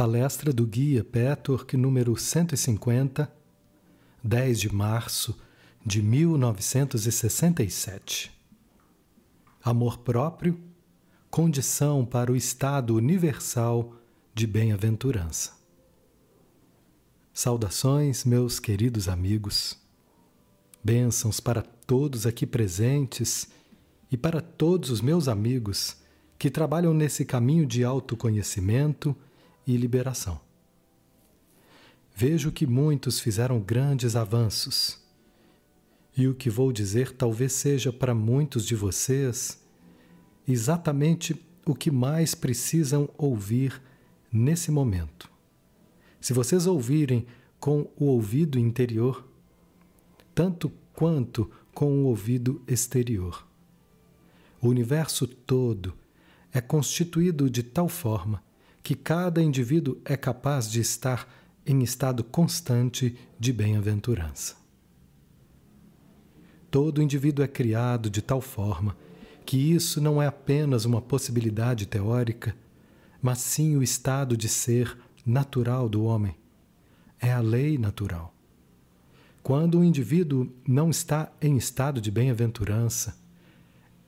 Palestra do Guia Petwork número 150, 10 de março de 1967. Amor próprio, condição para o estado universal de bem-aventurança. Saudações, meus queridos amigos. Bênçãos para todos aqui presentes e para todos os meus amigos que trabalham nesse caminho de autoconhecimento e liberação. Vejo que muitos fizeram grandes avanços. E o que vou dizer talvez seja para muitos de vocês exatamente o que mais precisam ouvir nesse momento. Se vocês ouvirem com o ouvido interior, tanto quanto com o ouvido exterior. O universo todo é constituído de tal forma que cada indivíduo é capaz de estar em estado constante de bem-aventurança. Todo indivíduo é criado de tal forma que isso não é apenas uma possibilidade teórica, mas sim o estado de ser natural do homem. É a lei natural. Quando o indivíduo não está em estado de bem-aventurança,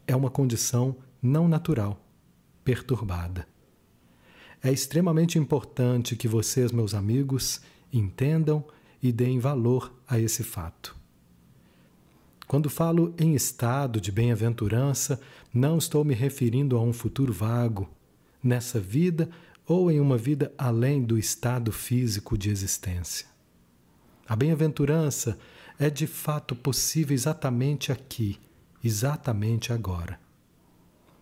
é uma condição não natural, perturbada. É extremamente importante que vocês, meus amigos, entendam e deem valor a esse fato. Quando falo em estado de bem-aventurança, não estou me referindo a um futuro vago, nessa vida ou em uma vida além do estado físico de existência. A bem-aventurança é de fato possível exatamente aqui, exatamente agora.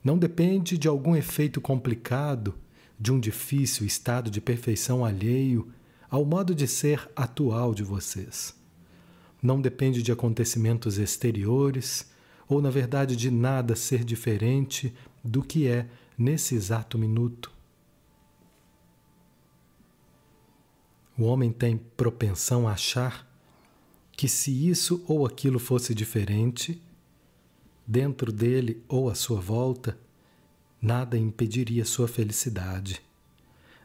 Não depende de algum efeito complicado de um difícil estado de perfeição alheio ao modo de ser atual de vocês. Não depende de acontecimentos exteriores ou, na verdade, de nada ser diferente do que é nesse exato minuto. O homem tem propensão a achar que, se isso ou aquilo fosse diferente, dentro dele ou à sua volta, nada impediria sua felicidade.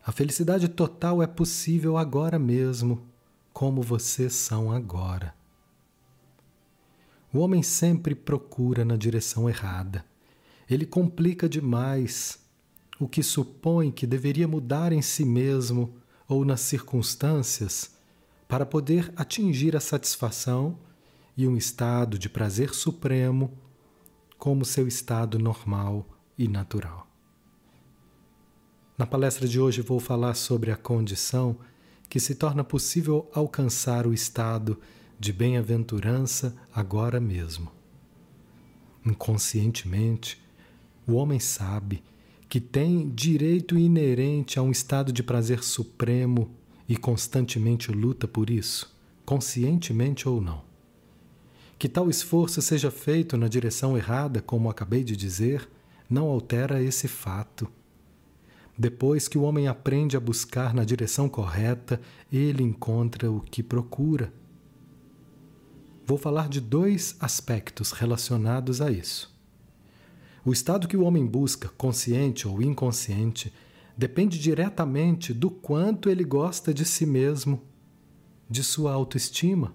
A felicidade total é possível agora mesmo, como vocês são agora. O homem sempre procura na direção errada. Ele complica demais o que supõe que deveria mudar em si mesmo ou nas circunstâncias para poder atingir a satisfação e um estado de prazer supremo como seu estado normal e natural. Na palestra de hoje vou falar sobre a condição que se torna possível alcançar o estado de bem-aventurança agora mesmo. Inconscientemente, o homem sabe que tem direito inerente a um estado de prazer supremo e constantemente luta por isso, conscientemente ou não. Que tal esforço seja feito na direção errada, como acabei de dizer, não altera esse fato. Depois que o homem aprende a buscar na direção correta, ele encontra o que procura. Vou falar de dois aspectos relacionados a isso. O estado que o homem busca, consciente ou inconsciente, depende diretamente do quanto ele gosta de si mesmo, de sua autoestima.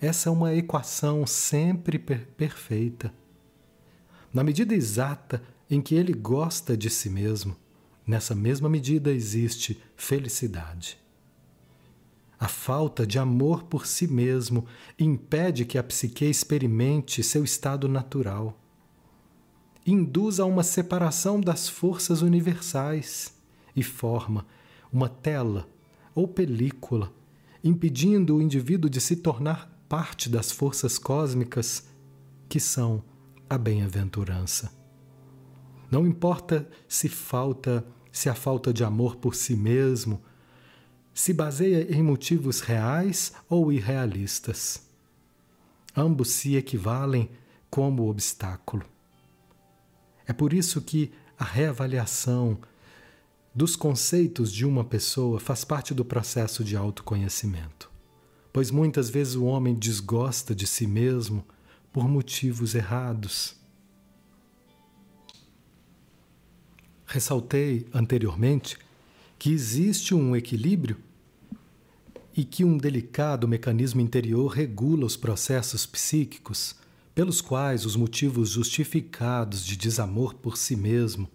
Essa é uma equação sempre per perfeita. Na medida exata em que ele gosta de si mesmo, nessa mesma medida existe felicidade. A falta de amor por si mesmo impede que a psique experimente seu estado natural. Induz a uma separação das forças universais e forma uma tela ou película, impedindo o indivíduo de se tornar parte das forças cósmicas que são a bem-aventurança. Não importa se falta, se a falta de amor por si mesmo se baseia em motivos reais ou irrealistas. Ambos se equivalem como obstáculo. É por isso que a reavaliação dos conceitos de uma pessoa faz parte do processo de autoconhecimento, pois muitas vezes o homem desgosta de si mesmo por motivos errados. Ressaltei anteriormente que existe um equilíbrio e que um delicado mecanismo interior regula os processos psíquicos pelos quais os motivos justificados de desamor por si mesmo,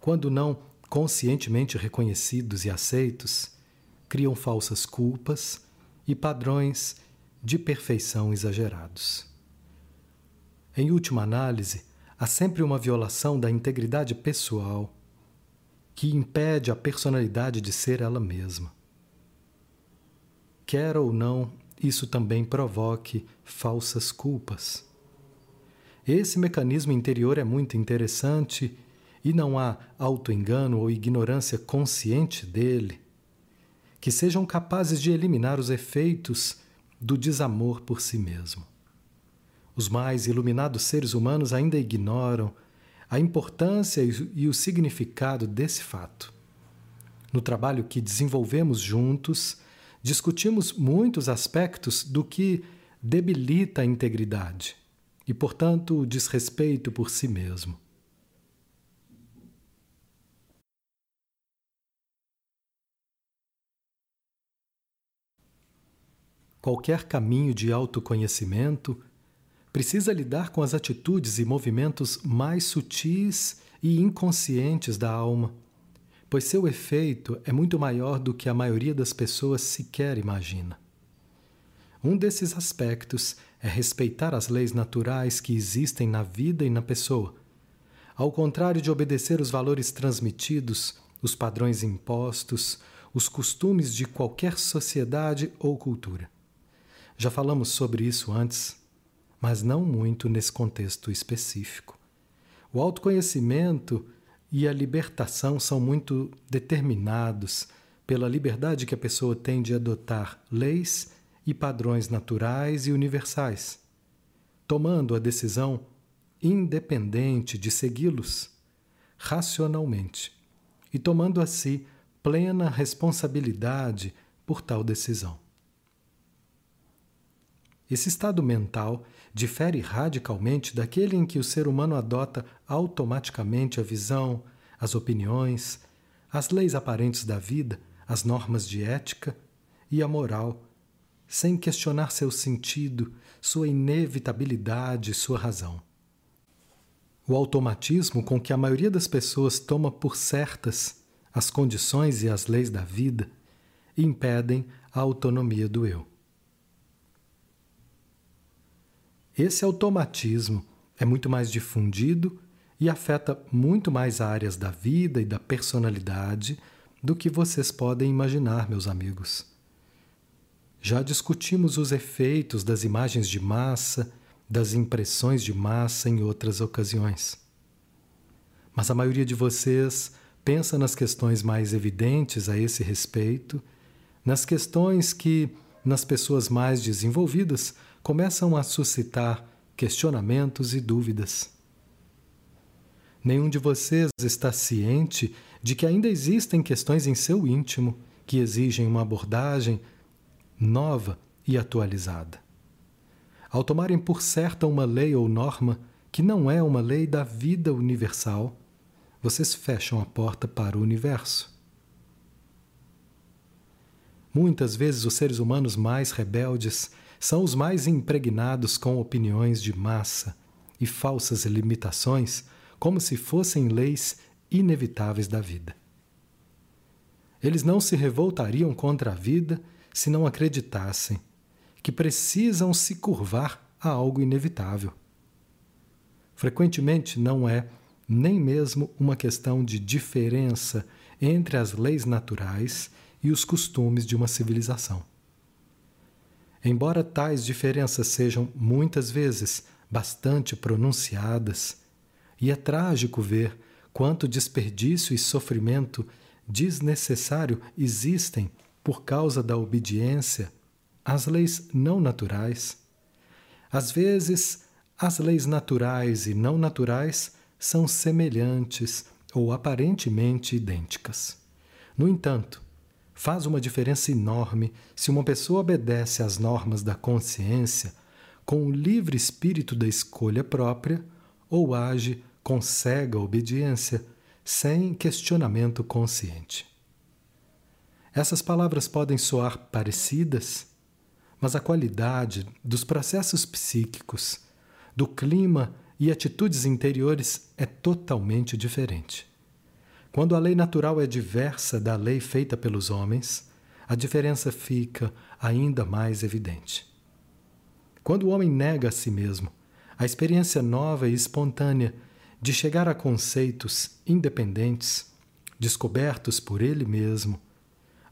quando não conscientemente reconhecidos e aceitos, criam falsas culpas e padrões de perfeição exagerados. Em última análise, há sempre uma violação da integridade pessoal que impede a personalidade de ser ela mesma. Quer ou não, isso também provoque falsas culpas. Esse mecanismo interior é muito interessante e não há autoengano ou ignorância consciente dele que sejam capazes de eliminar os efeitos do desamor por si mesmo. Os mais iluminados seres humanos ainda ignoram a importância e o significado desse fato. No trabalho que desenvolvemos juntos, discutimos muitos aspectos do que debilita a integridade e, portanto, o desrespeito por si mesmo. Qualquer caminho de autoconhecimento precisa lidar com as atitudes e movimentos mais sutis e inconscientes da alma, pois seu efeito é muito maior do que a maioria das pessoas sequer imagina. Um desses aspectos é respeitar as leis naturais que existem na vida e na pessoa, ao contrário de obedecer os valores transmitidos, os padrões impostos, os costumes de qualquer sociedade ou cultura. Já falamos sobre isso antes, mas não muito nesse contexto específico. O autoconhecimento e a libertação são muito determinados pela liberdade que a pessoa tem de adotar leis e padrões naturais e universais, tomando a decisão independente de segui-los racionalmente e tomando a si plena responsabilidade por tal decisão. Esse estado mental difere radicalmente daquele em que o ser humano adota automaticamente a visão, as opiniões, as leis aparentes da vida, as normas de ética e a moral, sem questionar seu sentido, sua inevitabilidade e sua razão. O automatismo com que a maioria das pessoas toma por certas as condições e as leis da vida impedem a autonomia do eu. Esse automatismo é muito mais difundido e afeta muito mais áreas da vida e da personalidade do que vocês podem imaginar, meus amigos. Já discutimos os efeitos das imagens de massa, das impressões de massa em outras ocasiões. Mas a maioria de vocês pensa nas questões mais evidentes a esse respeito, nas questões que, nas pessoas mais desenvolvidas, começam a suscitar questionamentos e dúvidas. Nenhum de vocês está ciente de que ainda existem questões em seu íntimo que exigem uma abordagem nova e atualizada. Ao tomarem por certa uma lei ou norma que não é uma lei da vida universal, vocês fecham a porta para o universo. Muitas vezes os seres humanos mais rebeldes são os mais impregnados com opiniões de massa e falsas limitações, como se fossem leis inevitáveis da vida. Eles não se revoltariam contra a vida se não acreditassem que precisam se curvar a algo inevitável. Frequentemente não é nem mesmo uma questão de diferença entre as leis naturais e os costumes de uma civilização. Embora tais diferenças sejam muitas vezes bastante pronunciadas, e é trágico ver quanto desperdício e sofrimento desnecessário existem por causa da obediência às leis não naturais. Às vezes, as leis naturais e não naturais são semelhantes ou aparentemente idênticas. No entanto, Faz uma diferença enorme se uma pessoa obedece às normas da consciência com o livre espírito da escolha própria ou age com cega obediência, sem questionamento consciente. Essas palavras podem soar parecidas, mas a qualidade dos processos psíquicos, do clima e atitudes interiores é totalmente diferente. Quando a lei natural é diversa da lei feita pelos homens, a diferença fica ainda mais evidente. Quando o homem nega a si mesmo, a experiência nova e espontânea de chegar a conceitos independentes, descobertos por ele mesmo,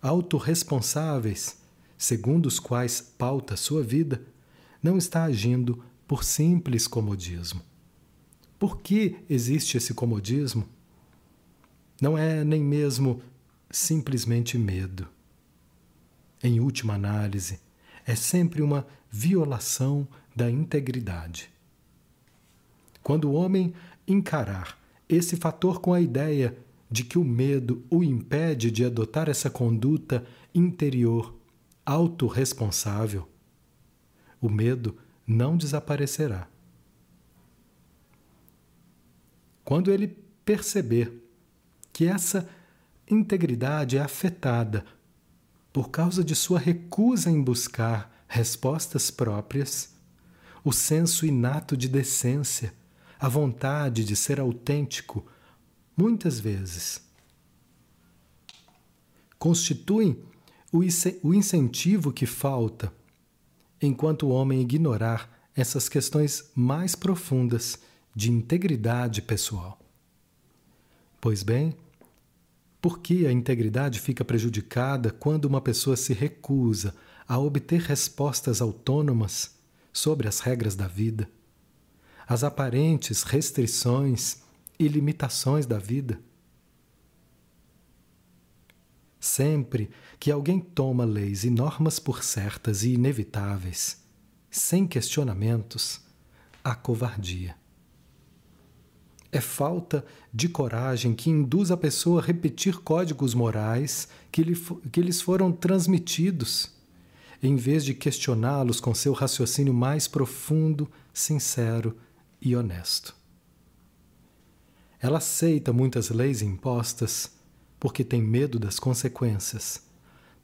autorresponsáveis, segundo os quais pauta sua vida, não está agindo por simples comodismo. Por que existe esse comodismo? Não é nem mesmo simplesmente medo. Em última análise, é sempre uma violação da integridade. Quando o homem encarar esse fator com a ideia de que o medo o impede de adotar essa conduta interior autorresponsável, o medo não desaparecerá. Quando ele perceber que essa integridade é afetada por causa de sua recusa em buscar respostas próprias, o senso inato de decência, a vontade de ser autêntico, muitas vezes constituem o incentivo que falta enquanto o homem ignorar essas questões mais profundas de integridade pessoal. Pois bem, por que a integridade fica prejudicada quando uma pessoa se recusa a obter respostas autônomas sobre as regras da vida, as aparentes restrições e limitações da vida. Sempre que alguém toma leis e normas por certas e inevitáveis, sem questionamentos, há covardia. É falta de coragem que induz a pessoa a repetir códigos morais que, lhe, que lhes foram transmitidos, em vez de questioná-los com seu raciocínio mais profundo, sincero e honesto. Ela aceita muitas leis impostas porque tem medo das consequências.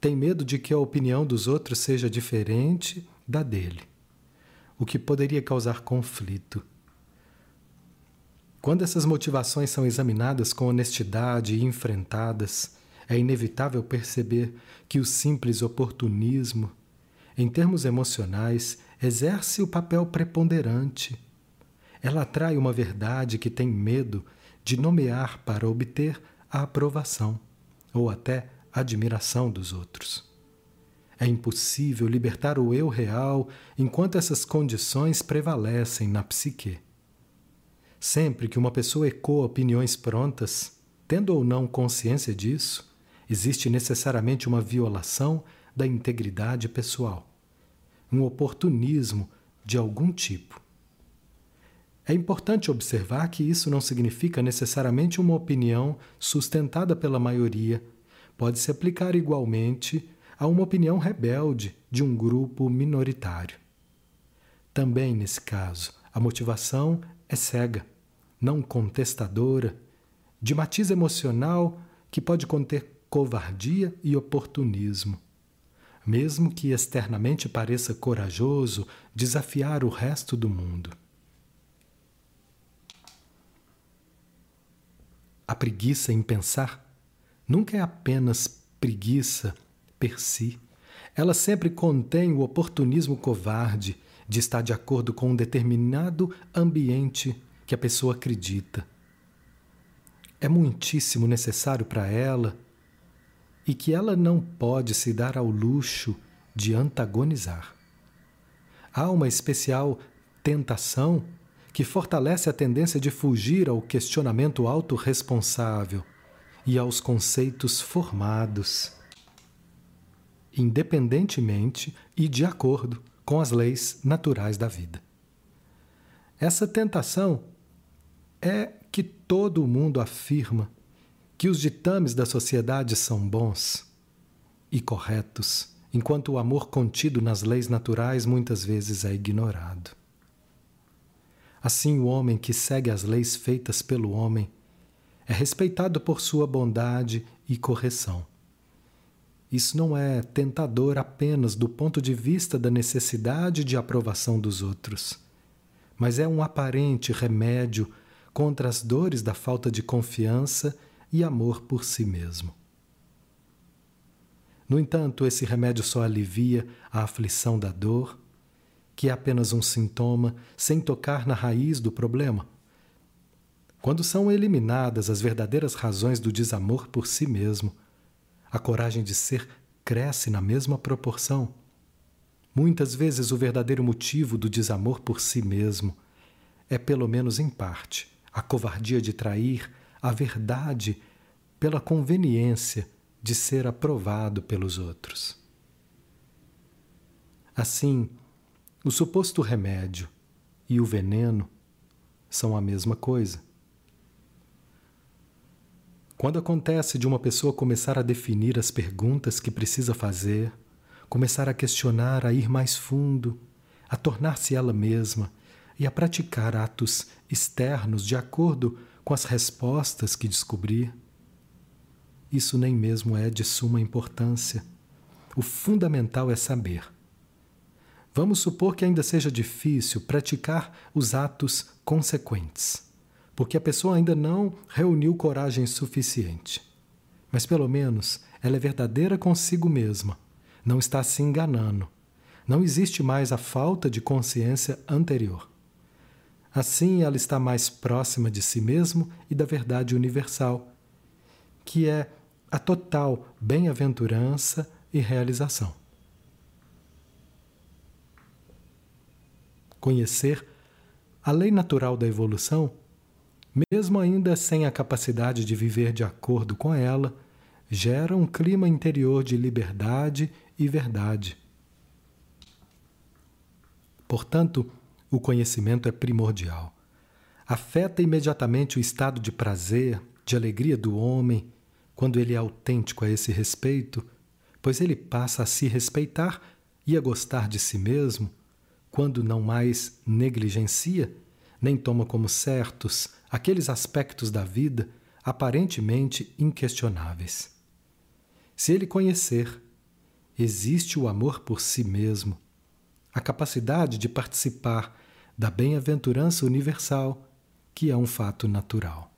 Tem medo de que a opinião dos outros seja diferente da dele, o que poderia causar conflito. Quando essas motivações são examinadas com honestidade e enfrentadas, é inevitável perceber que o simples oportunismo, em termos emocionais, exerce o papel preponderante. Ela atrai uma verdade que tem medo de nomear para obter a aprovação ou até admiração dos outros. É impossível libertar o eu real enquanto essas condições prevalecem na psique. Sempre que uma pessoa ecoa opiniões prontas, tendo ou não consciência disso, existe necessariamente uma violação da integridade pessoal, um oportunismo de algum tipo. É importante observar que isso não significa necessariamente uma opinião sustentada pela maioria. Pode se aplicar igualmente a uma opinião rebelde de um grupo minoritário. Também, nesse caso, a motivação é cega, não contestadora, de matiz emocional que pode conter covardia e oportunismo. Mesmo que externamente pareça corajoso desafiar o resto do mundo. A preguiça em pensar nunca é apenas preguiça per si. Ela sempre contém o oportunismo covarde de estar de acordo com um determinado ambiente que a pessoa acredita. É muitíssimo necessário para ela e que ela não pode se dar ao luxo de antagonizar. Há uma especial tentação que fortalece a tendência de fugir ao questionamento autorresponsável e aos conceitos formados, independentemente e de acordo com as leis naturais da vida. Essa tentação é que todo mundo afirma que os ditames da sociedade são bons e corretos, enquanto o amor contido nas leis naturais muitas vezes é ignorado. Assim, o homem que segue as leis feitas pelo homem é respeitado por sua bondade e correção. isso não é tentador apenas do ponto de vista da necessidade de aprovação dos outros, mas é um aparente remédio contra as dores da falta de confiança e amor por si mesmo. No entanto, esse remédio só alivia a aflição da dor, que é apenas um sintoma, sem tocar na raiz do problema. Quando são eliminadas as verdadeiras razões do desamor por si mesmo, a coragem de ser cresce na mesma proporção. Muitas vezes o verdadeiro motivo do desamor por si mesmo é, pelo menos em parte, a covardia de trair a verdade pela conveniência de ser aprovado pelos outros. Assim, o suposto remédio e o veneno são a mesma coisa. Quando acontece de uma pessoa começar a definir as perguntas que precisa fazer, começar a questionar, a ir mais fundo, a tornar-se ela mesma e a praticar atos externos de acordo com as respostas que descobrir, isso nem mesmo é de suma importância. O fundamental é saber. Vamos supor que ainda seja difícil praticar os atos consequentes porque a pessoa ainda não reuniu coragem suficiente. Mas pelo menos ela é verdadeira consigo mesma, não está se enganando. Não existe mais a falta de consciência anterior. Assim, ela está mais próxima de si mesmo e da verdade universal, que é a total bem-aventurança e realização. Conhecer a lei natural da evolução mesmo ainda sem a capacidade de viver de acordo com ela, gera um clima interior de liberdade e verdade. Portanto, o conhecimento é primordial. Afeta imediatamente o estado de prazer, de alegria do homem, quando ele é autêntico a esse respeito, pois ele passa a se respeitar e a gostar de si mesmo, quando não mais negligencia, nem toma como certos aqueles aspectos da vida aparentemente inquestionáveis. Se ele conhecer, existe o amor por si mesmo, a capacidade de participar da bem-aventurança universal, que é um fato natural.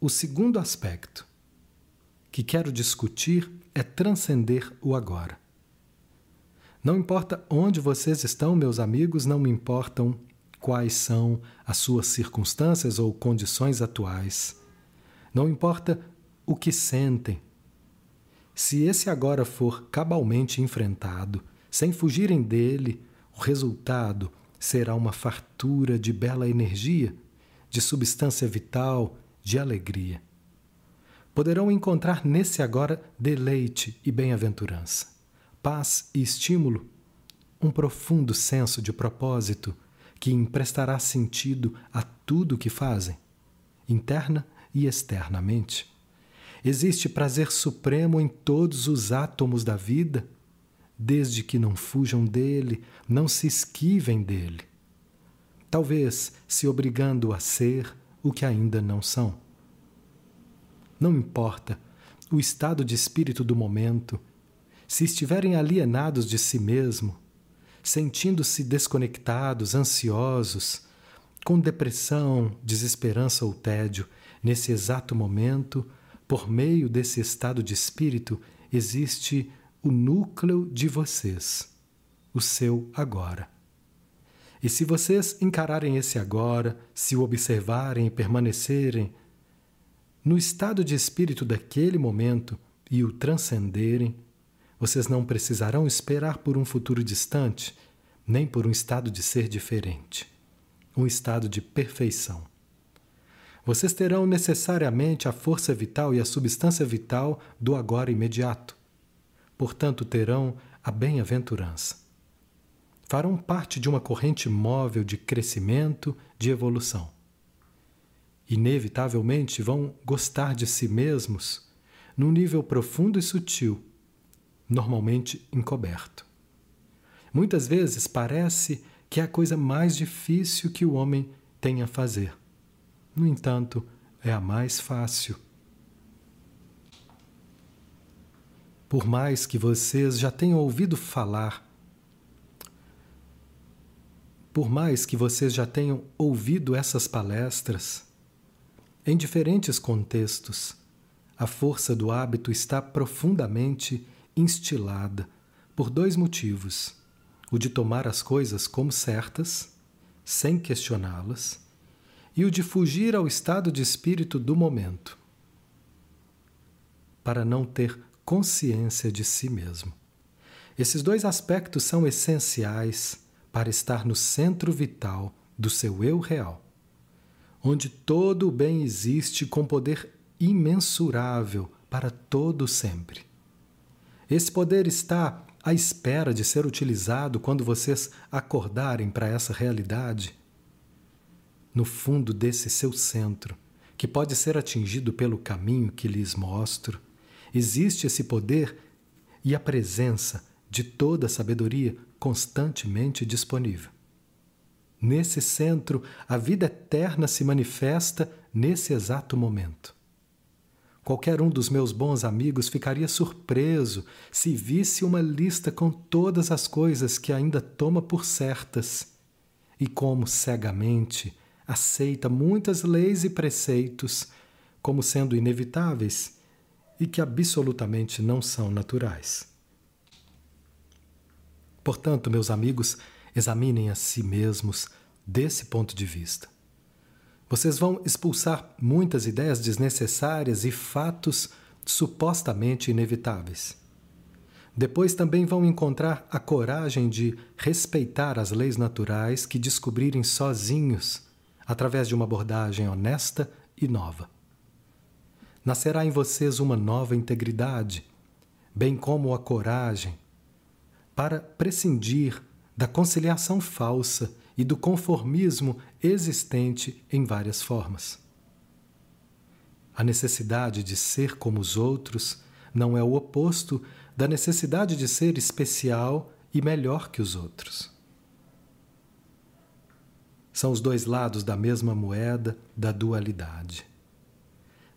O segundo aspecto que quero discutir é transcender o agora. Não importa onde vocês estão, meus amigos, não me importam quais são as suas circunstâncias ou condições atuais. Não importa o que sentem. Se esse agora for cabalmente enfrentado, sem fugirem dele, o resultado será uma fartura de bela energia, de substância vital, de alegria. Poderão encontrar nesse agora deleite e bem-aventurança, paz e estímulo, um profundo senso de propósito que emprestará sentido a tudo o que fazem, interna e externamente. Existe prazer supremo em todos os átomos da vida, desde que não fujam dele, não se esquivem dele. Talvez se obrigando a ser o que ainda não são. Não importa o estado de espírito do momento, se estiverem alienados de si mesmo, sentindo-se desconectados, ansiosos, com depressão, desesperança ou tédio, nesse exato momento, por meio desse estado de espírito, existe o núcleo de vocês, o seu agora. E se vocês encararem esse agora, se o observarem e permanecerem no estado de espírito daquele momento e o transcenderem, vocês não precisarão esperar por um futuro distante, nem por um estado de ser diferente, um estado de perfeição. Vocês terão necessariamente a força vital e a substância vital do agora imediato. Portanto, terão a bem-aventurança. Farão parte de uma corrente móvel de crescimento, de evolução. Inevitavelmente vão gostar de si mesmos num nível profundo e sutil normalmente encoberto. Muitas vezes parece que é a coisa mais difícil que o homem tem a fazer. No entanto, é a mais fácil. Por mais que vocês já tenham ouvido falar, por mais que vocês já tenham ouvido essas palestras, em diferentes contextos, a força do hábito está profundamente instilada por dois motivos: o de tomar as coisas como certas, sem questioná-las, e o de fugir ao estado de espírito do momento, para não ter consciência de si mesmo. Esses dois aspectos são essenciais para estar no centro vital do seu eu real, onde todo o bem existe com poder imensurável para todo sempre. Esse poder está à espera de ser utilizado quando vocês acordarem para essa realidade. No fundo desse seu centro, que pode ser atingido pelo caminho que lhes mostro, existe esse poder e a presença de toda a sabedoria constantemente disponível. Nesse centro, a vida eterna se manifesta nesse exato momento. Qualquer um dos meus bons amigos ficaria surpreso se visse uma lista com todas as coisas que ainda toma por certas e como cegamente aceita muitas leis e preceitos como sendo inevitáveis e que absolutamente não são naturais. Portanto, meus amigos, examinem a si mesmos desse ponto de vista. Vocês vão expulsar muitas ideias desnecessárias e fatos supostamente inevitáveis. Depois também vão encontrar a coragem de respeitar as leis naturais que descobrirem sozinhos, através de uma abordagem honesta e nova nascerá em vocês uma nova integridade, bem como a coragem para prescindir da conciliação falsa e do conformismo existente em várias formas. A necessidade de ser como os outros não é o oposto da necessidade de ser especial e melhor que os outros. São os dois lados da mesma moeda da dualidade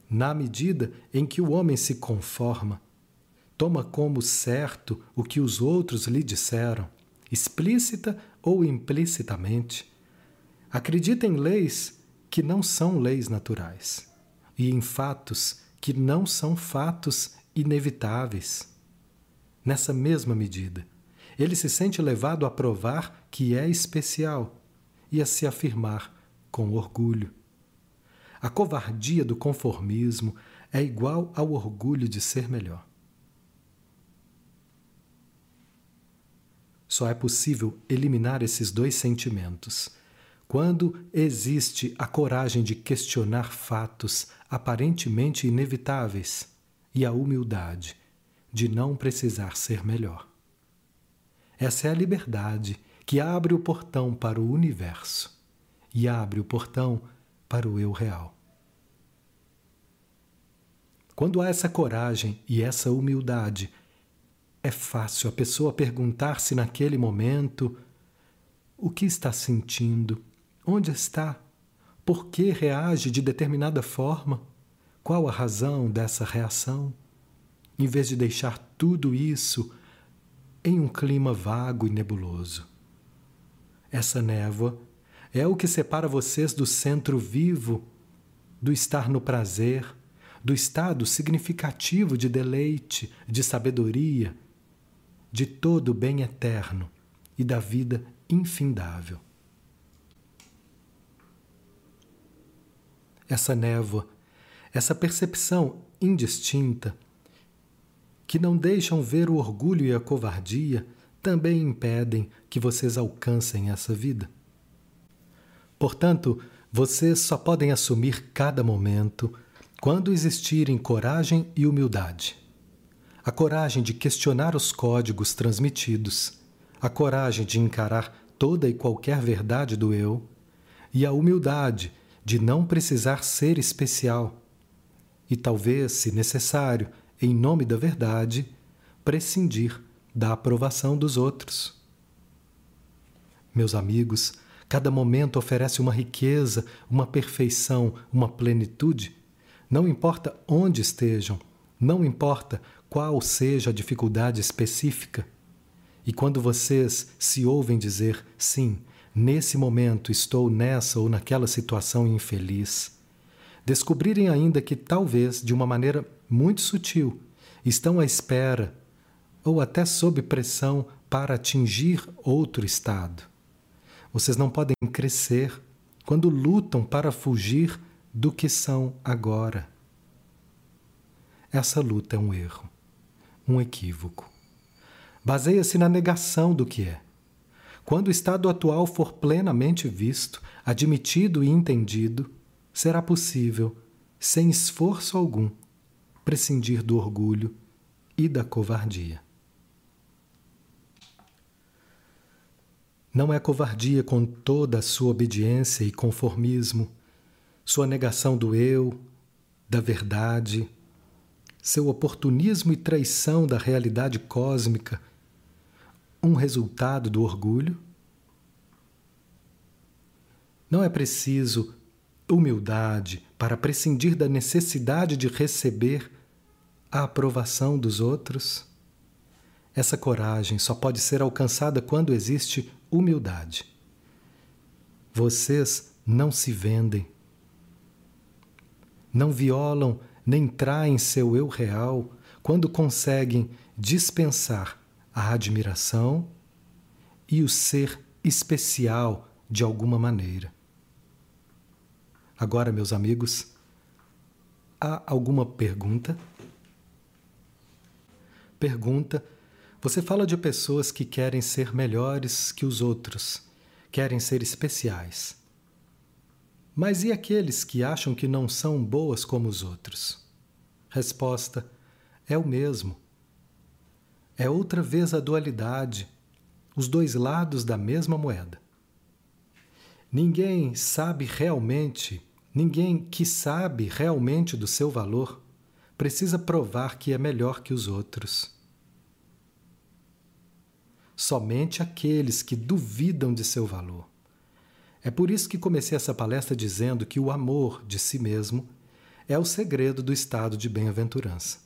na medida em que o homem se conforma, toma como certo o que os outros lhe disseram, explícita ou implicitamente, acredita em leis que não são leis naturais e em fatos que não são fatos inevitáveis. Nessa mesma medida, ele se sente levado a provar que é especial e a se afirmar com orgulho. A covardia do conformismo é igual ao orgulho de ser melhor. Só é possível eliminar esses dois sentimentos quando existe a coragem de questionar fatos aparentemente inevitáveis e a humildade de não precisar ser melhor. Essa é a liberdade que abre o portão para o universo e abre o portão para o eu real. Quando há essa coragem e essa humildade, é fácil a pessoa perguntar-se naquele momento o que está sentindo, onde está, por que reage de determinada forma, qual a razão dessa reação, em vez de deixar tudo isso em um clima vago e nebuloso. Essa névoa é o que separa vocês do centro vivo, do estar no prazer, do estado significativo de deleite, de sabedoria, de todo o bem eterno e da vida infindável. Essa névoa, essa percepção indistinta, que não deixam ver o orgulho e a covardia, também impedem que vocês alcancem essa vida. Portanto, vocês só podem assumir cada momento quando existirem coragem e humildade. A coragem de questionar os códigos transmitidos, a coragem de encarar toda e qualquer verdade do eu, e a humildade de não precisar ser especial, e talvez, se necessário, em nome da verdade, prescindir da aprovação dos outros. Meus amigos, Cada momento oferece uma riqueza, uma perfeição, uma plenitude. Não importa onde estejam, Não importa qual seja a dificuldade específica, e quando vocês se ouvem dizer sim, nesse momento estou nessa ou naquela situação infeliz, descobrirem ainda que talvez, de uma maneira muito sutil, estão à espera ou até sob pressão para atingir outro estado. Vocês não podem crescer quando lutam para fugir do que são agora. Essa luta é um erro, um equívoco. Baseia-se na negação do que é. Quando o estado atual for plenamente visto, admitido e entendido, será possível, sem esforço algum, prescindir do orgulho e da covardia. Não é covardia com toda a sua obediência e conformismo, sua negação do eu, da verdade, seu oportunismo e traição da realidade cósmica, um resultado do orgulho? Não é preciso humildade para prescindir da necessidade de receber a aprovação dos outros? Essa coragem só pode ser alcançada quando existe humildade. Vocês não se vendem, não violam nem traem seu eu real quando conseguem dispensar a admiração e o ser especial de alguma maneira. Agora, meus amigos, há alguma pergunta? Pergunta você fala de pessoas que querem ser melhores que os outros, querem ser especiais. Mas e aqueles que acham que não são boas como os outros? Resposta: é o mesmo. É outra vez a dualidade, os dois lados da mesma moeda. Ninguém sabe realmente, ninguém que sabe realmente do seu valor, precisa provar que é melhor que os outros somente aqueles que duvidam de seu valor. É por isso que comecei essa palestra dizendo que o amor de si mesmo é o segredo do estado de bem-aventurança.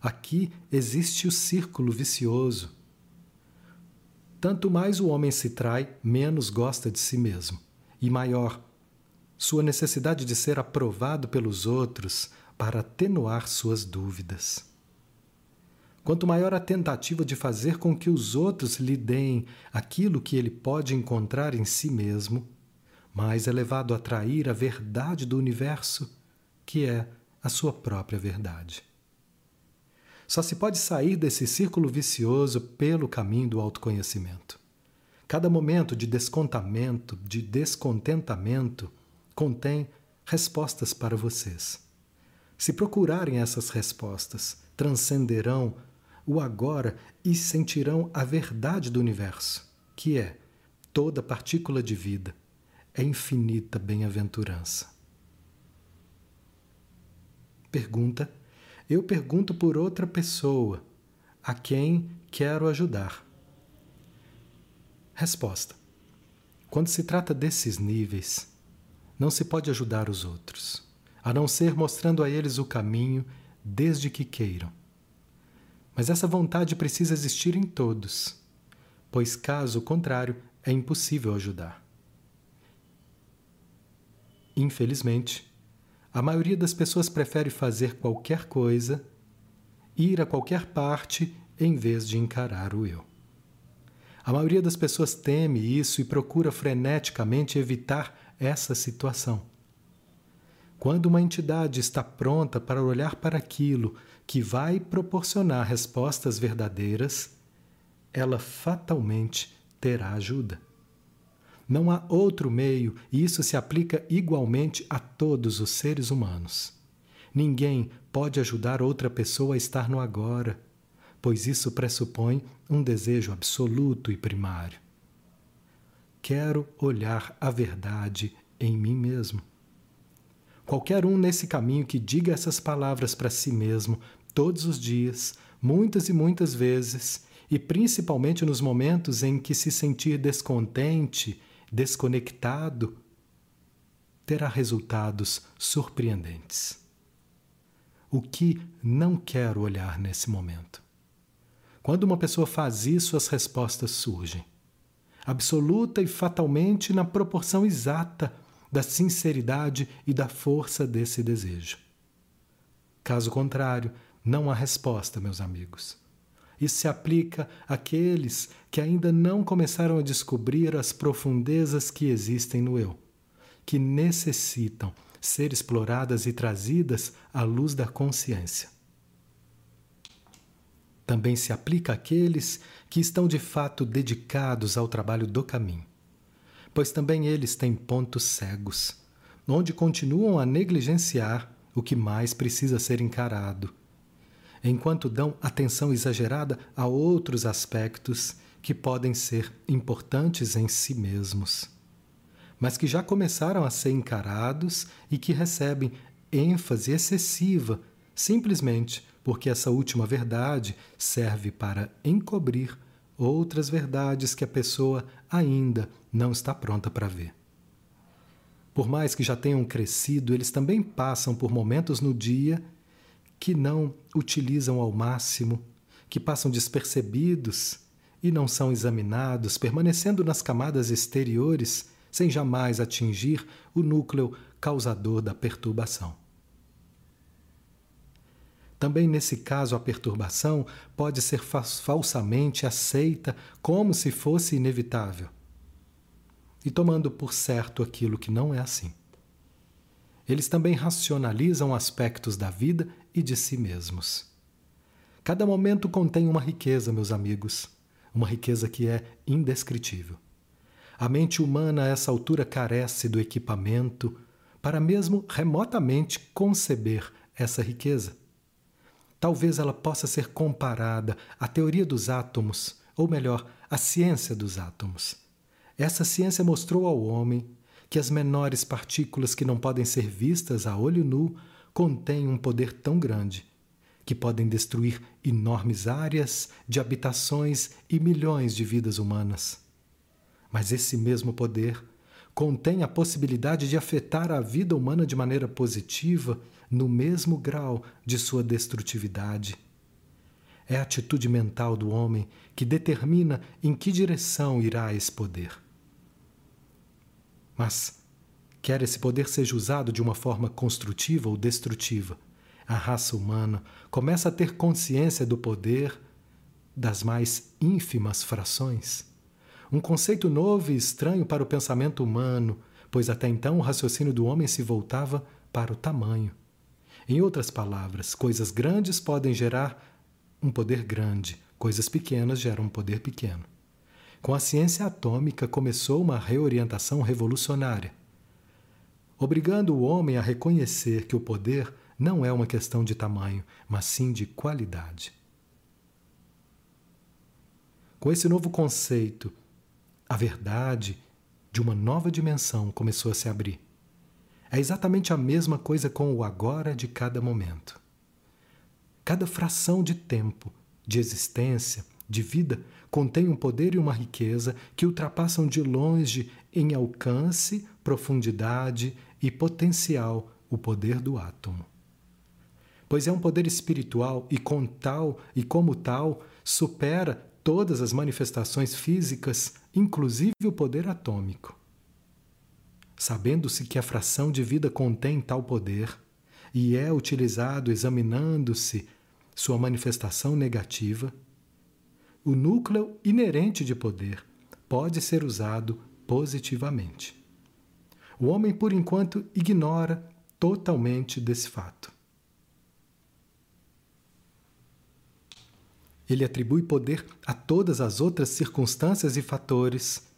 Aqui existe o círculo vicioso. Tanto mais o homem se trai, menos gosta de si mesmo, e maior sua necessidade de ser aprovado pelos outros para atenuar suas dúvidas. Quanto maior a tentativa de fazer com que os outros lhe deem aquilo que ele pode encontrar em si mesmo, mais é levado a atrair a verdade do universo, que é a sua própria verdade. Só se pode sair desse círculo vicioso pelo caminho do autoconhecimento. Cada momento de descontamento, de descontentamento, contém respostas para vocês. Se procurarem essas respostas, transcenderão o agora e sentirão a verdade do universo, que é toda partícula de vida, é infinita bem-aventurança. Pergunta: Eu pergunto por outra pessoa, a quem quero ajudar. Resposta: Quando se trata desses níveis, não se pode ajudar os outros, a não ser mostrando a eles o caminho desde que queiram. Mas essa vontade precisa existir em todos, pois, caso contrário, é impossível ajudar. Infelizmente, a maioria das pessoas prefere fazer qualquer coisa, ir a qualquer parte, em vez de encarar o eu. A maioria das pessoas teme isso e procura freneticamente evitar essa situação. Quando uma entidade está pronta para olhar para aquilo que vai proporcionar respostas verdadeiras, ela fatalmente terá ajuda. Não há outro meio, e isso se aplica igualmente a todos os seres humanos. Ninguém pode ajudar outra pessoa a estar no agora, pois isso pressupõe um desejo absoluto e primário. Quero olhar a verdade em mim mesmo. Qualquer um nesse caminho que diga essas palavras para si mesmo todos os dias, muitas e muitas vezes, e principalmente nos momentos em que se sentir descontente, desconectado, terá resultados surpreendentes. o que não quero olhar nesse momento. Quando uma pessoa faz isso, as respostas surgem. Absoluta e fatalmente na proporção exata da sinceridade e da força desse desejo. Caso contrário, não há resposta, meus amigos. Isso se aplica àqueles que ainda não começaram a descobrir as profundezas que existem no eu, que necessitam ser exploradas e trazidas à luz da consciência. Também se aplica àqueles que estão de fato dedicados ao trabalho do caminho, pois também eles têm pontos cegos, onde continuam a negligenciar o que mais precisa ser encarado enquanto dão atenção exagerada a outros aspectos que podem ser importantes em si mesmos, mas que já começaram a ser encarados e que recebem ênfase excessiva simplesmente porque essa última verdade serve para encobrir outras verdades que a pessoa ainda não está pronta para ver. Por mais que já tenham crescido, eles também passam por momentos no dia que não utilizam ao máximo, que passam despercebidos e não são examinados, permanecendo nas camadas exteriores sem jamais atingir o núcleo causador da perturbação. Também nesse caso, a perturbação pode ser fa falsamente aceita como se fosse inevitável, e tomando por certo aquilo que não é assim. Eles também racionalizam aspectos da vida e de si mesmos. Cada momento contém uma riqueza, meus amigos, uma riqueza que é indescritível. A mente humana a essa altura carece do equipamento para mesmo remotamente conceber essa riqueza. Talvez ela possa ser comparada à teoria dos átomos, ou melhor, à ciência dos átomos. Essa ciência mostrou ao homem que as menores partículas que não podem ser vistas a olho nu contêm um poder tão grande que podem destruir enormes áreas de habitações e milhões de vidas humanas. Mas esse mesmo poder contém a possibilidade de afetar a vida humana de maneira positiva no mesmo grau de sua destrutividade. É a atitude mental do homem que determina em que direção irá esse poder. Mas, quer esse poder seja usado de uma forma construtiva ou destrutiva, a raça humana começa a ter consciência do poder das mais ínfimas frações. Um conceito novo e estranho para o pensamento humano, pois até então o raciocínio do homem se voltava para o tamanho. Em outras palavras, coisas grandes podem gerar um poder grande, coisas pequenas geram um poder pequeno. Com a ciência atômica começou uma reorientação revolucionária, obrigando o homem a reconhecer que o poder não é uma questão de tamanho, mas sim de qualidade. Com esse novo conceito, a verdade de uma nova dimensão começou a se abrir. É exatamente a mesma coisa com o agora de cada momento. Cada fração de tempo, de existência, de vida contém um poder e uma riqueza que ultrapassam de longe em alcance, profundidade e potencial o poder do átomo. Pois é um poder espiritual e com tal e como tal supera todas as manifestações físicas, inclusive o poder atômico. Sabendo-se que a fração de vida contém tal poder e é utilizado examinando-se sua manifestação negativa, o núcleo inerente de poder pode ser usado positivamente. O homem, por enquanto, ignora totalmente desse fato. Ele atribui poder a todas as outras circunstâncias e fatores,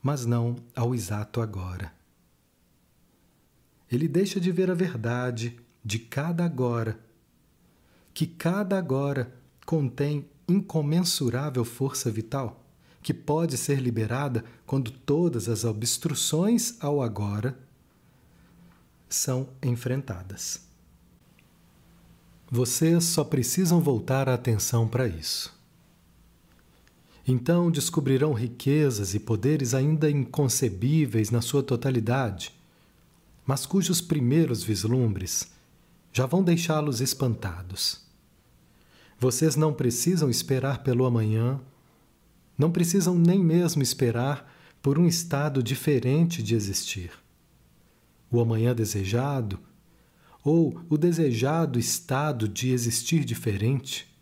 mas não ao exato agora. Ele deixa de ver a verdade de cada agora, que cada agora contém incomensurável força vital que pode ser liberada quando todas as obstruções ao agora são enfrentadas. Vocês só precisam voltar a atenção para isso. Então descobrirão riquezas e poderes ainda inconcebíveis na sua totalidade, mas cujos primeiros vislumbres já vão deixá-los espantados. Vocês não precisam esperar pelo amanhã, não precisam nem mesmo esperar por um estado diferente de existir. O amanhã desejado, ou o desejado estado de existir diferente,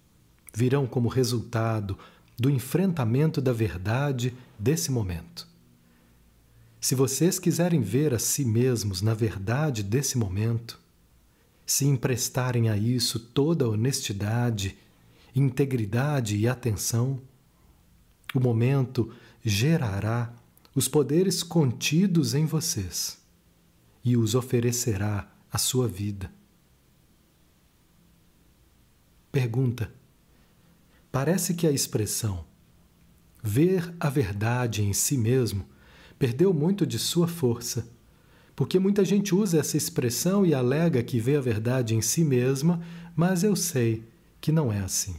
virão como resultado do enfrentamento da verdade desse momento. Se vocês quiserem ver a si mesmos na verdade desse momento, se emprestarem a isso toda a honestidade, integridade e atenção, o momento gerará os poderes contidos em vocês e os oferecerá à sua vida. Pergunta: Parece que a expressão ver a verdade em si mesmo perdeu muito de sua força, porque muita gente usa essa expressão e alega que vê a verdade em si mesma, mas eu sei que não é assim.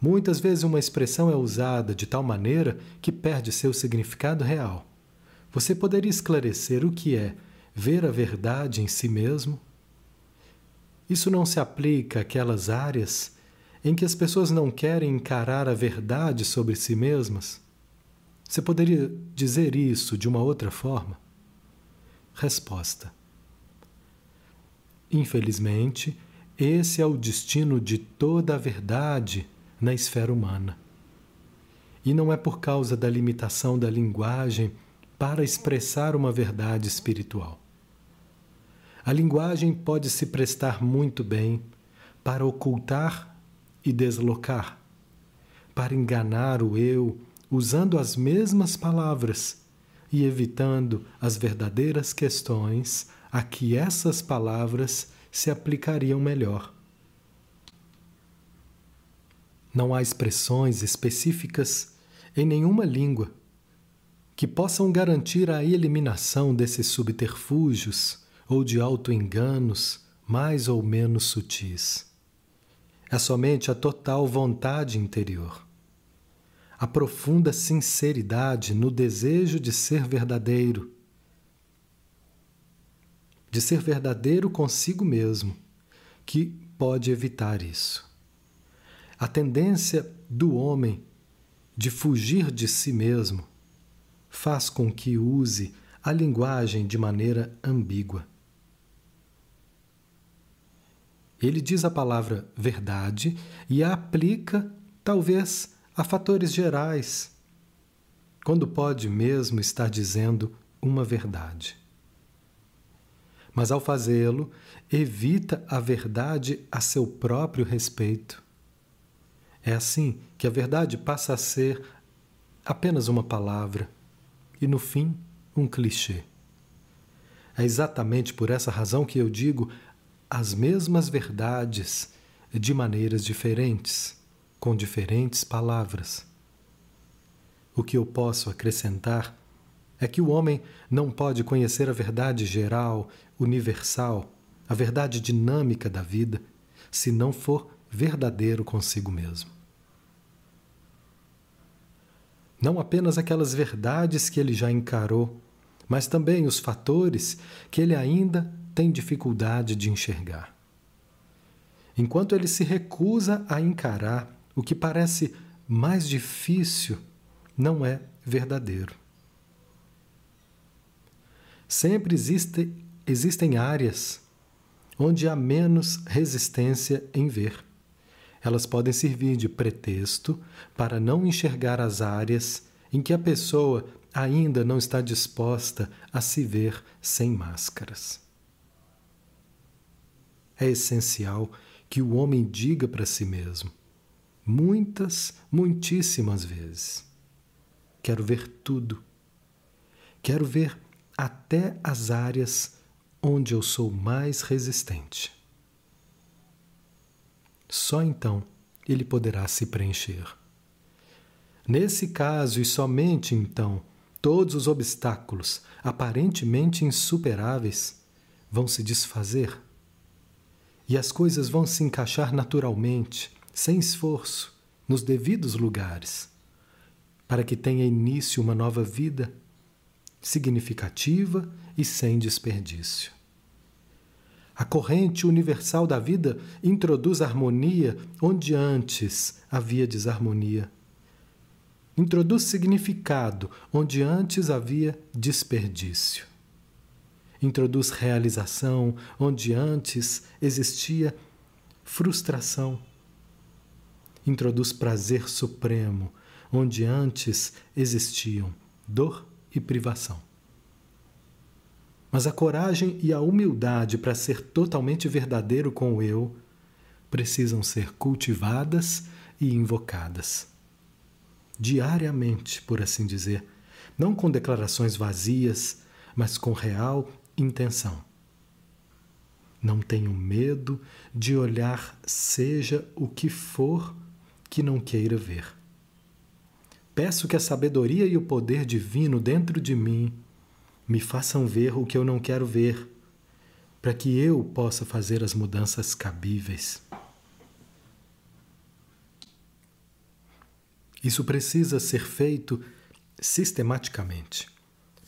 Muitas vezes uma expressão é usada de tal maneira que perde seu significado real. Você poderia esclarecer o que é ver a verdade em si mesmo? Isso não se aplica àquelas áreas em que as pessoas não querem encarar a verdade sobre si mesmas? Você poderia dizer isso de uma outra forma? Resposta: Infelizmente, esse é o destino de toda a verdade na esfera humana. E não é por causa da limitação da linguagem para expressar uma verdade espiritual. A linguagem pode se prestar muito bem para ocultar e deslocar, para enganar o eu usando as mesmas palavras e evitando as verdadeiras questões a que essas palavras se aplicariam melhor. Não há expressões específicas em nenhuma língua que possam garantir a eliminação desses subterfúgios ou de auto-enganos mais ou menos sutis. É somente a total vontade interior, a profunda sinceridade no desejo de ser verdadeiro, de ser verdadeiro consigo mesmo, que pode evitar isso. A tendência do homem de fugir de si mesmo faz com que use a linguagem de maneira ambígua. Ele diz a palavra verdade e a aplica, talvez, a fatores gerais, quando pode mesmo estar dizendo uma verdade. Mas ao fazê-lo, evita a verdade a seu próprio respeito é assim que a verdade passa a ser apenas uma palavra e, no fim, um clichê. É exatamente por essa razão que eu digo as mesmas verdades de maneiras diferentes, com diferentes palavras. O que eu posso acrescentar é que o homem não pode conhecer a verdade geral, universal, a verdade dinâmica da vida, se não for verdadeiro consigo mesmo. Não apenas aquelas verdades que ele já encarou, mas também os fatores que ele ainda tem dificuldade de enxergar. Enquanto ele se recusa a encarar o que parece mais difícil, não é verdadeiro. Sempre existe, existem áreas onde há menos resistência em ver. Elas podem servir de pretexto para não enxergar as áreas em que a pessoa ainda não está disposta a se ver sem máscaras. É essencial que o homem diga para si mesmo, muitas, muitíssimas vezes: Quero ver tudo. Quero ver até as áreas onde eu sou mais resistente. Só então ele poderá se preencher. Nesse caso, e somente então, todos os obstáculos, aparentemente insuperáveis, vão se desfazer e as coisas vão se encaixar naturalmente, sem esforço, nos devidos lugares, para que tenha início uma nova vida significativa e sem desperdício. A corrente universal da vida introduz harmonia onde antes havia desarmonia. Introduz significado onde antes havia desperdício. Introduz realização onde antes existia frustração. Introduz prazer supremo onde antes existiam dor e privação. Mas a coragem e a humildade para ser totalmente verdadeiro com o eu precisam ser cultivadas e invocadas. Diariamente, por assim dizer, não com declarações vazias, mas com real intenção. Não tenho medo de olhar, seja o que for que não queira ver. Peço que a sabedoria e o poder divino dentro de mim me façam ver o que eu não quero ver, para que eu possa fazer as mudanças cabíveis. Isso precisa ser feito sistematicamente,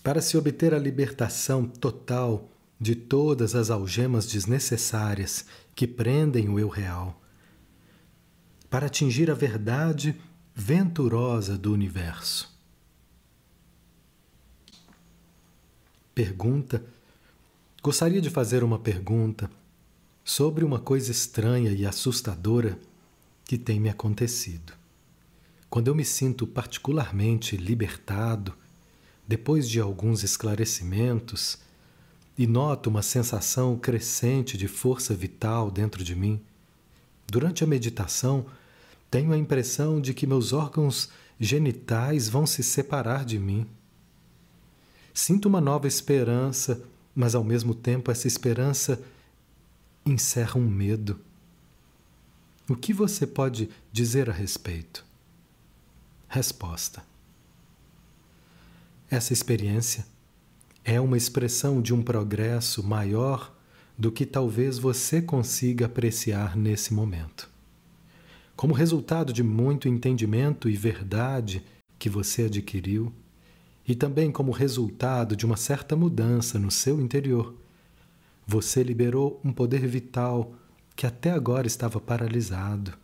para se obter a libertação total de todas as algemas desnecessárias que prendem o eu real, para atingir a verdade venturosa do universo. Pergunta: Gostaria de fazer uma pergunta sobre uma coisa estranha e assustadora que tem me acontecido. Quando eu me sinto particularmente libertado, depois de alguns esclarecimentos, e noto uma sensação crescente de força vital dentro de mim, durante a meditação, tenho a impressão de que meus órgãos genitais vão se separar de mim. Sinto uma nova esperança, mas ao mesmo tempo essa esperança encerra um medo. O que você pode dizer a respeito? Resposta: Essa experiência é uma expressão de um progresso maior do que talvez você consiga apreciar nesse momento. Como resultado de muito entendimento e verdade que você adquiriu, e também como resultado de uma certa mudança no seu interior. Você liberou um poder vital que até agora estava paralisado.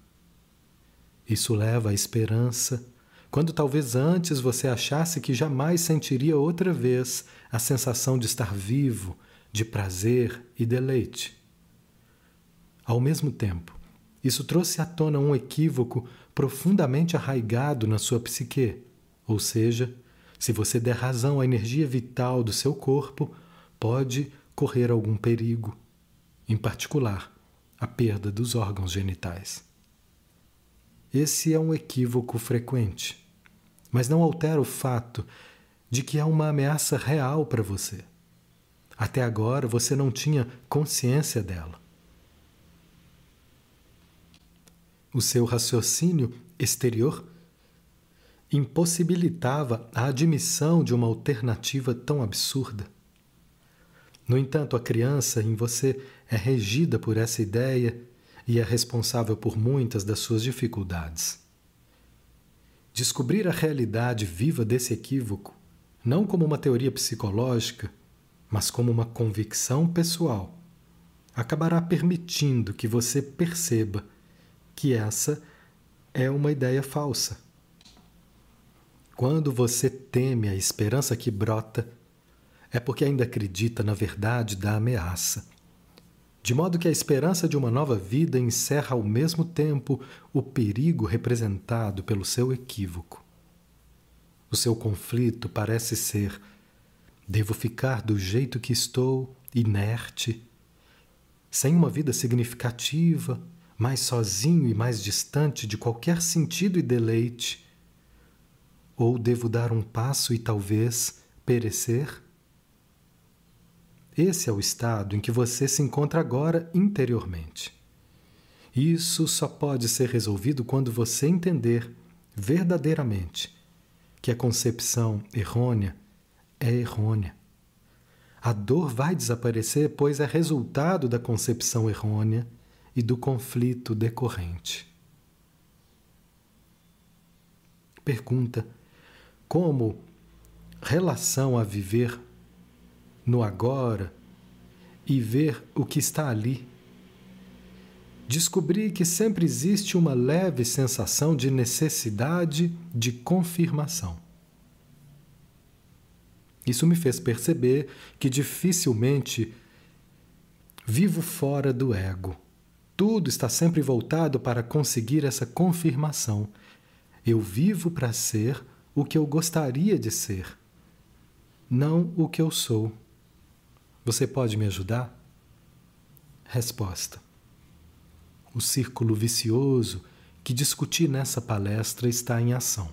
Isso leva à esperança, quando talvez antes você achasse que jamais sentiria outra vez a sensação de estar vivo, de prazer e deleite. Ao mesmo tempo, isso trouxe à tona um equívoco profundamente arraigado na sua psique, ou seja, se você der razão à energia vital do seu corpo, pode correr algum perigo, em particular, a perda dos órgãos genitais. Esse é um equívoco frequente, mas não altera o fato de que é uma ameaça real para você. Até agora você não tinha consciência dela. O seu raciocínio exterior impossibilitava a admissão de uma alternativa tão absurda. No entanto, a criança em você é regida por essa ideia e é responsável por muitas das suas dificuldades. Descobrir a realidade viva desse equívoco, não como uma teoria psicológica, mas como uma convicção pessoal, acabará permitindo que você perceba que essa é uma ideia falsa quando você teme a esperança que brota, é porque ainda acredita na verdade da ameaça. De modo que a esperança de uma nova vida encerra ao mesmo tempo o perigo representado pelo seu equívoco. O seu conflito parece ser: devo ficar do jeito que estou, inerte, sem uma vida significativa, mais sozinho e mais distante de qualquer sentido e deleite ou devo dar um passo e talvez perecer? Esse é o estado em que você se encontra agora interiormente. Isso só pode ser resolvido quando você entender verdadeiramente que a concepção errônea é errônea. A dor vai desaparecer, pois é resultado da concepção errônea e do conflito decorrente. Pergunta como relação a viver no agora e ver o que está ali. Descobri que sempre existe uma leve sensação de necessidade de confirmação. Isso me fez perceber que dificilmente vivo fora do ego. Tudo está sempre voltado para conseguir essa confirmação. Eu vivo para ser o que eu gostaria de ser, não o que eu sou. Você pode me ajudar? Resposta: O círculo vicioso que discuti nessa palestra está em ação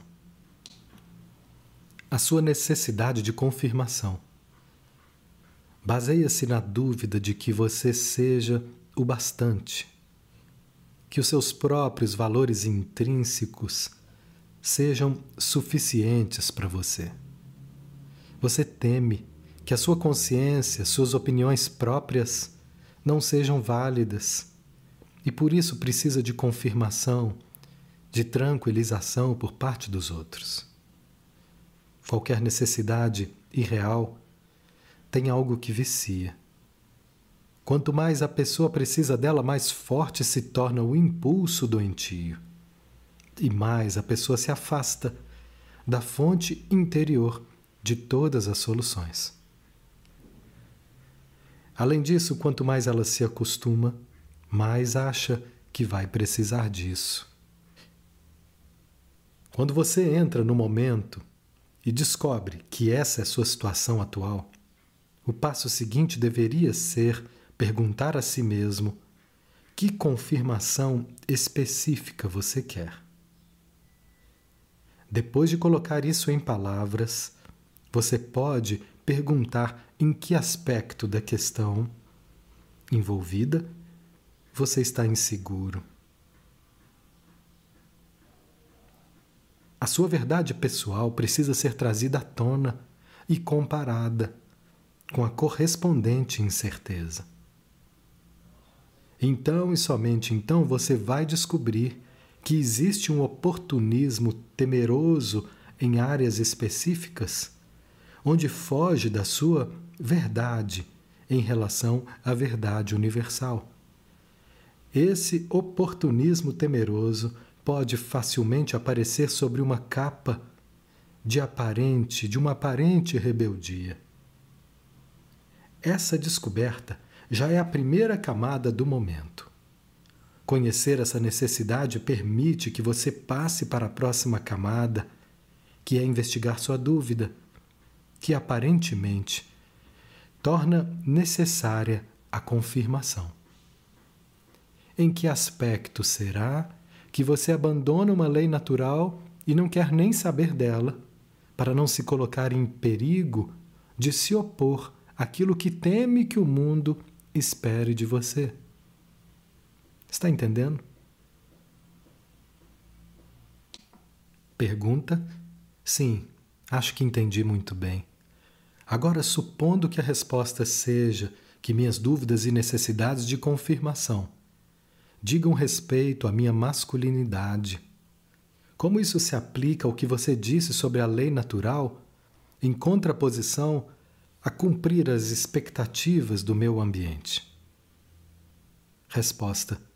a sua necessidade de confirmação. Baseia-se na dúvida de que você seja o bastante, que os seus próprios valores intrínsecos sejam suficientes para você. Você teme que a sua consciência, suas opiniões próprias não sejam válidas e por isso precisa de confirmação, de tranquilização por parte dos outros qualquer necessidade irreal, tem algo que vicia. Quanto mais a pessoa precisa dela, mais forte se torna o impulso doentio. E mais a pessoa se afasta da fonte interior de todas as soluções. Além disso, quanto mais ela se acostuma, mais acha que vai precisar disso. Quando você entra no momento e descobre que essa é sua situação atual, o passo seguinte deveria ser perguntar a si mesmo que confirmação específica você quer. Depois de colocar isso em palavras, você pode perguntar em que aspecto da questão envolvida você está inseguro. A sua verdade pessoal precisa ser trazida à tona e comparada com a correspondente incerteza. Então e somente então você vai descobrir que existe um oportunismo temeroso em áreas específicas, onde foge da sua verdade em relação à verdade universal. Esse oportunismo temeroso pode facilmente aparecer sobre uma capa de aparente, de uma aparente rebeldia. Essa descoberta já é a primeira camada do momento. Conhecer essa necessidade permite que você passe para a próxima camada, que é investigar sua dúvida, que aparentemente torna necessária a confirmação. Em que aspecto será que você abandona uma lei natural e não quer nem saber dela, para não se colocar em perigo de se opor àquilo que teme que o mundo espere de você. Está entendendo? Pergunta? Sim, acho que entendi muito bem. Agora, supondo que a resposta seja que minhas dúvidas e necessidades de confirmação digam respeito à minha masculinidade. Como isso se aplica ao que você disse sobre a lei natural, em contraposição a cumprir as expectativas do meu ambiente? Resposta: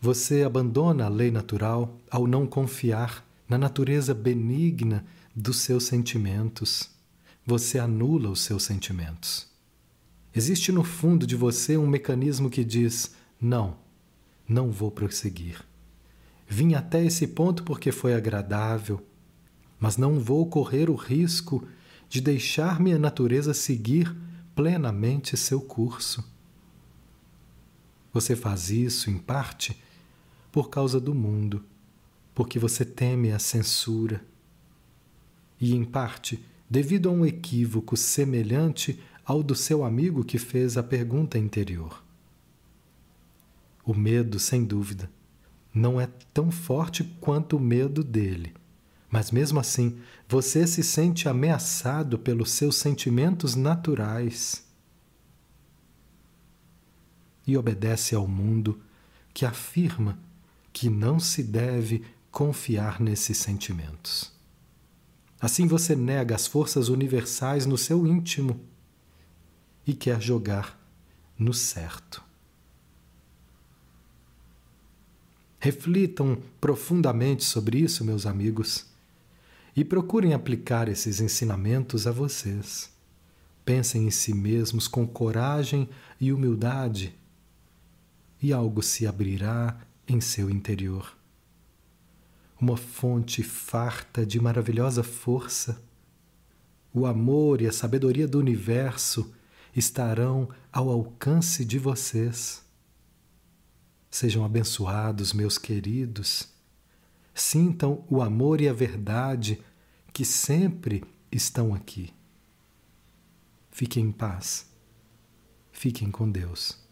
Você abandona a lei natural ao não confiar na natureza benigna dos seus sentimentos. Você anula os seus sentimentos. Existe no fundo de você um mecanismo que diz: não, não vou prosseguir. Vim até esse ponto porque foi agradável, mas não vou correr o risco de deixar minha natureza seguir plenamente seu curso. Você faz isso, em parte, por causa do mundo, porque você teme a censura, e, em parte, devido a um equívoco semelhante ao do seu amigo que fez a pergunta interior. O medo, sem dúvida, não é tão forte quanto o medo dele. Mas mesmo assim, você se sente ameaçado pelos seus sentimentos naturais e obedece ao mundo que afirma que não se deve confiar nesses sentimentos. Assim você nega as forças universais no seu íntimo e quer jogar no certo. Reflitam profundamente sobre isso, meus amigos, e procurem aplicar esses ensinamentos a vocês. Pensem em si mesmos com coragem e humildade, e algo se abrirá em seu interior. Uma fonte farta de maravilhosa força. O amor e a sabedoria do universo estarão ao alcance de vocês. Sejam abençoados, meus queridos. Sintam o amor e a verdade que sempre estão aqui. Fiquem em paz. Fiquem com Deus.